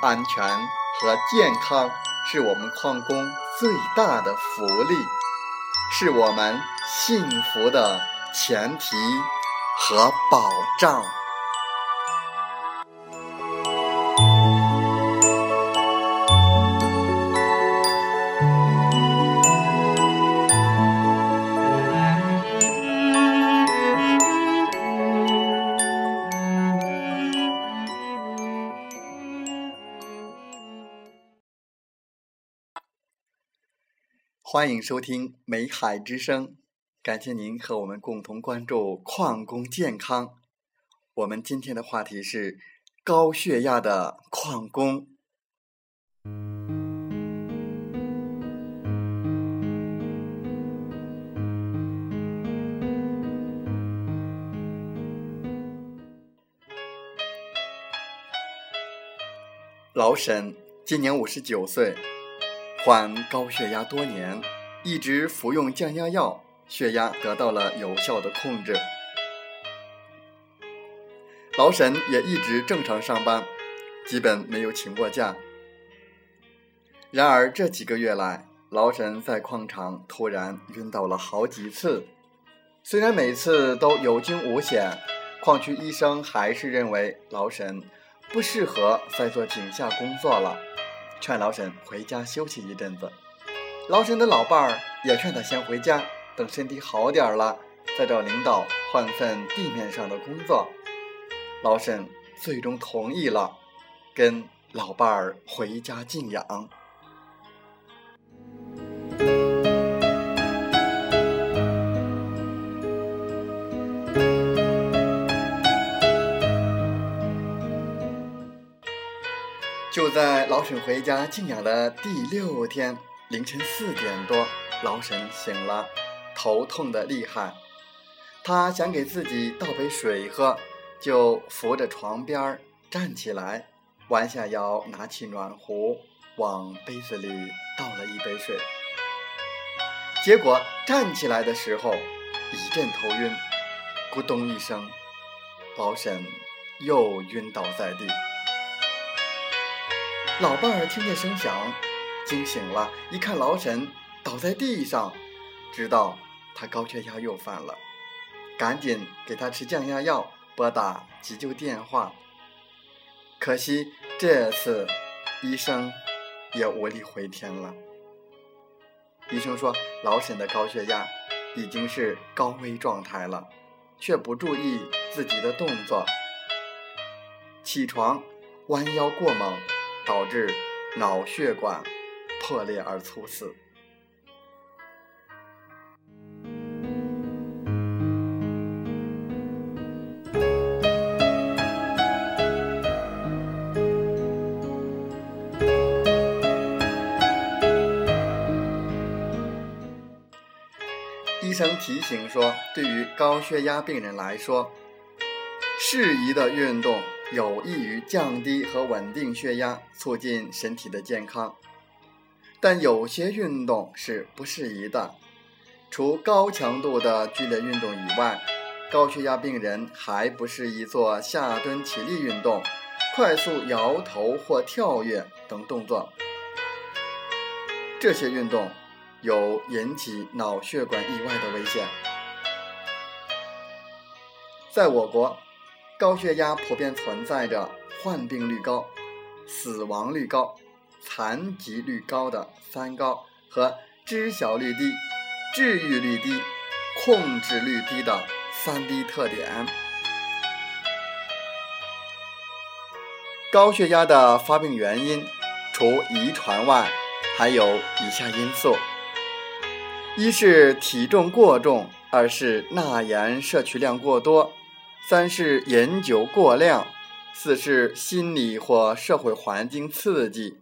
安全和健康是我们矿工最大的福利，是我们幸福的前提和保障。欢迎收听《美海之声》，感谢您和我们共同关注矿工健康。我们今天的话题是高血压的矿工。老沈今年五十九岁。患高血压多年，一直服用降压药，血压得到了有效的控制。老沈也一直正常上班，基本没有请过假。然而这几个月来，老沈在矿场突然晕倒了好几次。虽然每次都有惊无险，矿区医生还是认为老沈不适合再做井下工作了。劝老沈回家休息一阵子，老沈的老伴儿也劝他先回家，等身体好点了再找领导换份地面上的工作。老沈最终同意了，跟老伴儿回家静养。在老沈回家静养的第六天凌晨四点多，老沈醒了，头痛的厉害。他想给自己倒杯水喝，就扶着床边站起来，弯下腰拿起暖壶，往杯子里倒了一杯水。结果站起来的时候一阵头晕，咕咚一声，老沈又晕倒在地。老伴儿听见声响，惊醒了，一看老沈倒在地上，知道他高血压又犯了，赶紧给他吃降压药，拨打急救电话。可惜这次医生也无力回天了。医生说老沈的高血压已经是高危状态了，却不注意自己的动作，起床弯腰过猛。导致脑血管破裂而猝死。医生提醒说，对于高血压病人来说，适宜的运动。有益于降低和稳定血压，促进身体的健康。但有些运动是不适宜的，除高强度的剧烈运动以外，高血压病人还不适宜做下蹲起立运动、快速摇头或跳跃等动作。这些运动有引起脑血管意外的危险。在我国。高血压普遍存在着，患病率高，死亡率高、残疾率高的三高和知晓率低、治愈率低、控制率低的三低特点。高血压的发病原因，除遗传外，还有以下因素：一是体重过重，二是钠盐摄取量过多，三是饮酒过量。四是心理或社会环境刺激，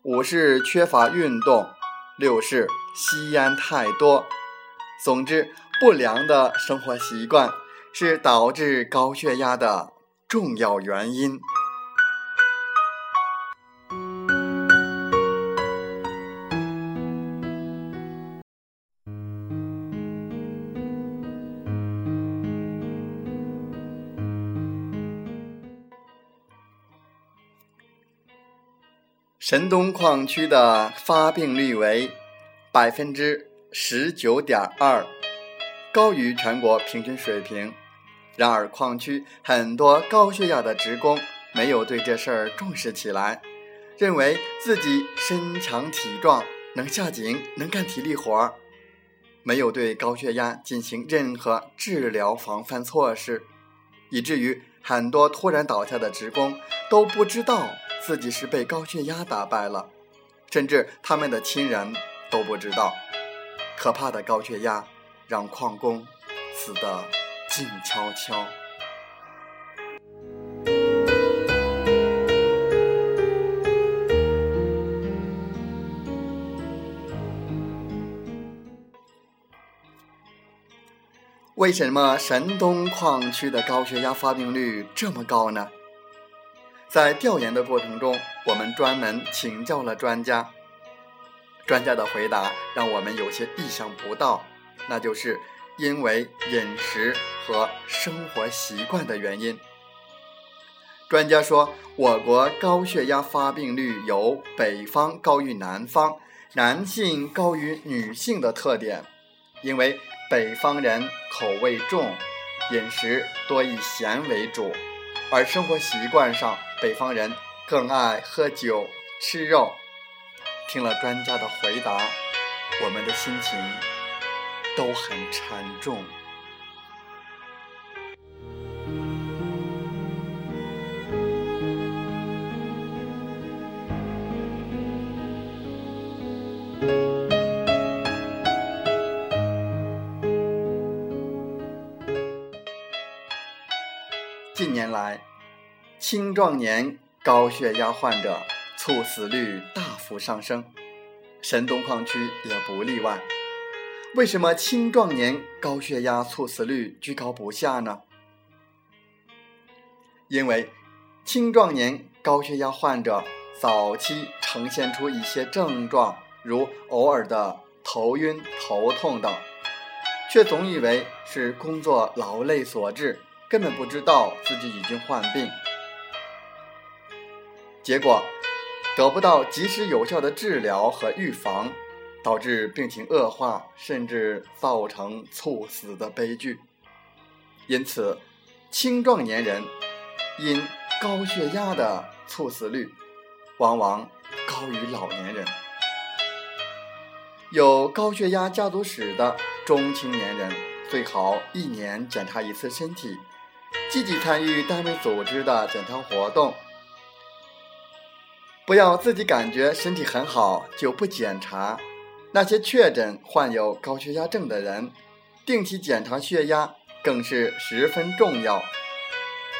五是缺乏运动，六是吸烟太多。总之，不良的生活习惯是导致高血压的重要原因。神东矿区的发病率为百分之十九点二，高于全国平均水平。然而，矿区很多高血压的职工没有对这事儿重视起来，认为自己身强体壮，能下井，能干体力活儿，没有对高血压进行任何治疗防范措施，以至于很多突然倒下的职工都不知道。自己是被高血压打败了，甚至他们的亲人都不知道。可怕的高血压让矿工死得静悄悄。为什么神东矿区的高血压发病率这么高呢？在调研的过程中，我们专门请教了专家。专家的回答让我们有些意想不到，那就是因为饮食和生活习惯的原因。专家说，我国高血压发病率有北方高于南方、男性高于女性的特点，因为北方人口味重，饮食多以咸为主。而生活习惯上，北方人更爱喝酒、吃肉。听了专家的回答，我们的心情都很沉重。近年来，青壮年高血压患者猝死率大幅上升，神东矿区也不例外。为什么青壮年高血压猝死率居高不下呢？因为青壮年高血压患者早期呈现出一些症状，如偶尔的头晕、头痛等，却总以为是工作劳累所致。根本不知道自己已经患病，结果得不到及时有效的治疗和预防，导致病情恶化，甚至造成猝死的悲剧。因此，青壮年人因高血压的猝死率往往高于老年人。有高血压家族史的中青年人，最好一年检查一次身体。积极参与单位组织的检查活动，不要自己感觉身体很好就不检查。那些确诊患有高血压症的人，定期检查血压更是十分重要。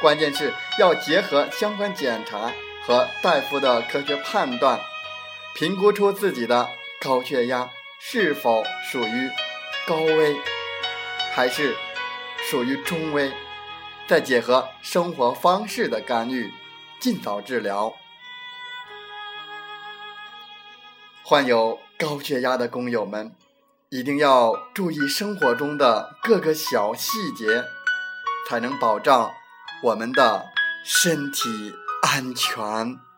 关键是要结合相关检查和大夫的科学判断，评估出自己的高血压是否属于高危，还是属于中危。再结合生活方式的干预，尽早治疗。患有高血压的工友们，一定要注意生活中的各个小细节，才能保障我们的身体安全。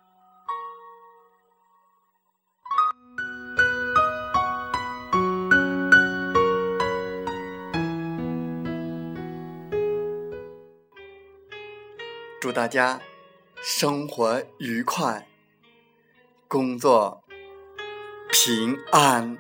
祝大家生活愉快工作平安。